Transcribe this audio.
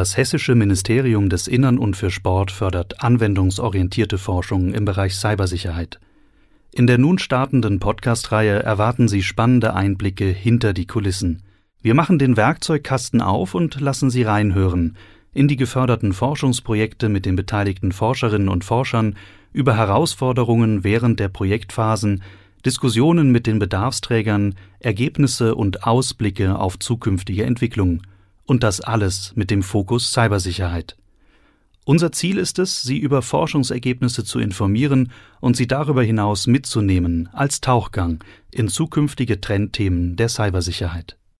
Das Hessische Ministerium des Innern und für Sport fördert anwendungsorientierte Forschung im Bereich Cybersicherheit. In der nun startenden Podcast-Reihe erwarten Sie spannende Einblicke hinter die Kulissen. Wir machen den Werkzeugkasten auf und lassen Sie reinhören in die geförderten Forschungsprojekte mit den beteiligten Forscherinnen und Forschern, über Herausforderungen während der Projektphasen, Diskussionen mit den Bedarfsträgern, Ergebnisse und Ausblicke auf zukünftige Entwicklung. Und das alles mit dem Fokus Cybersicherheit. Unser Ziel ist es, Sie über Forschungsergebnisse zu informieren und Sie darüber hinaus mitzunehmen als Tauchgang in zukünftige Trendthemen der Cybersicherheit.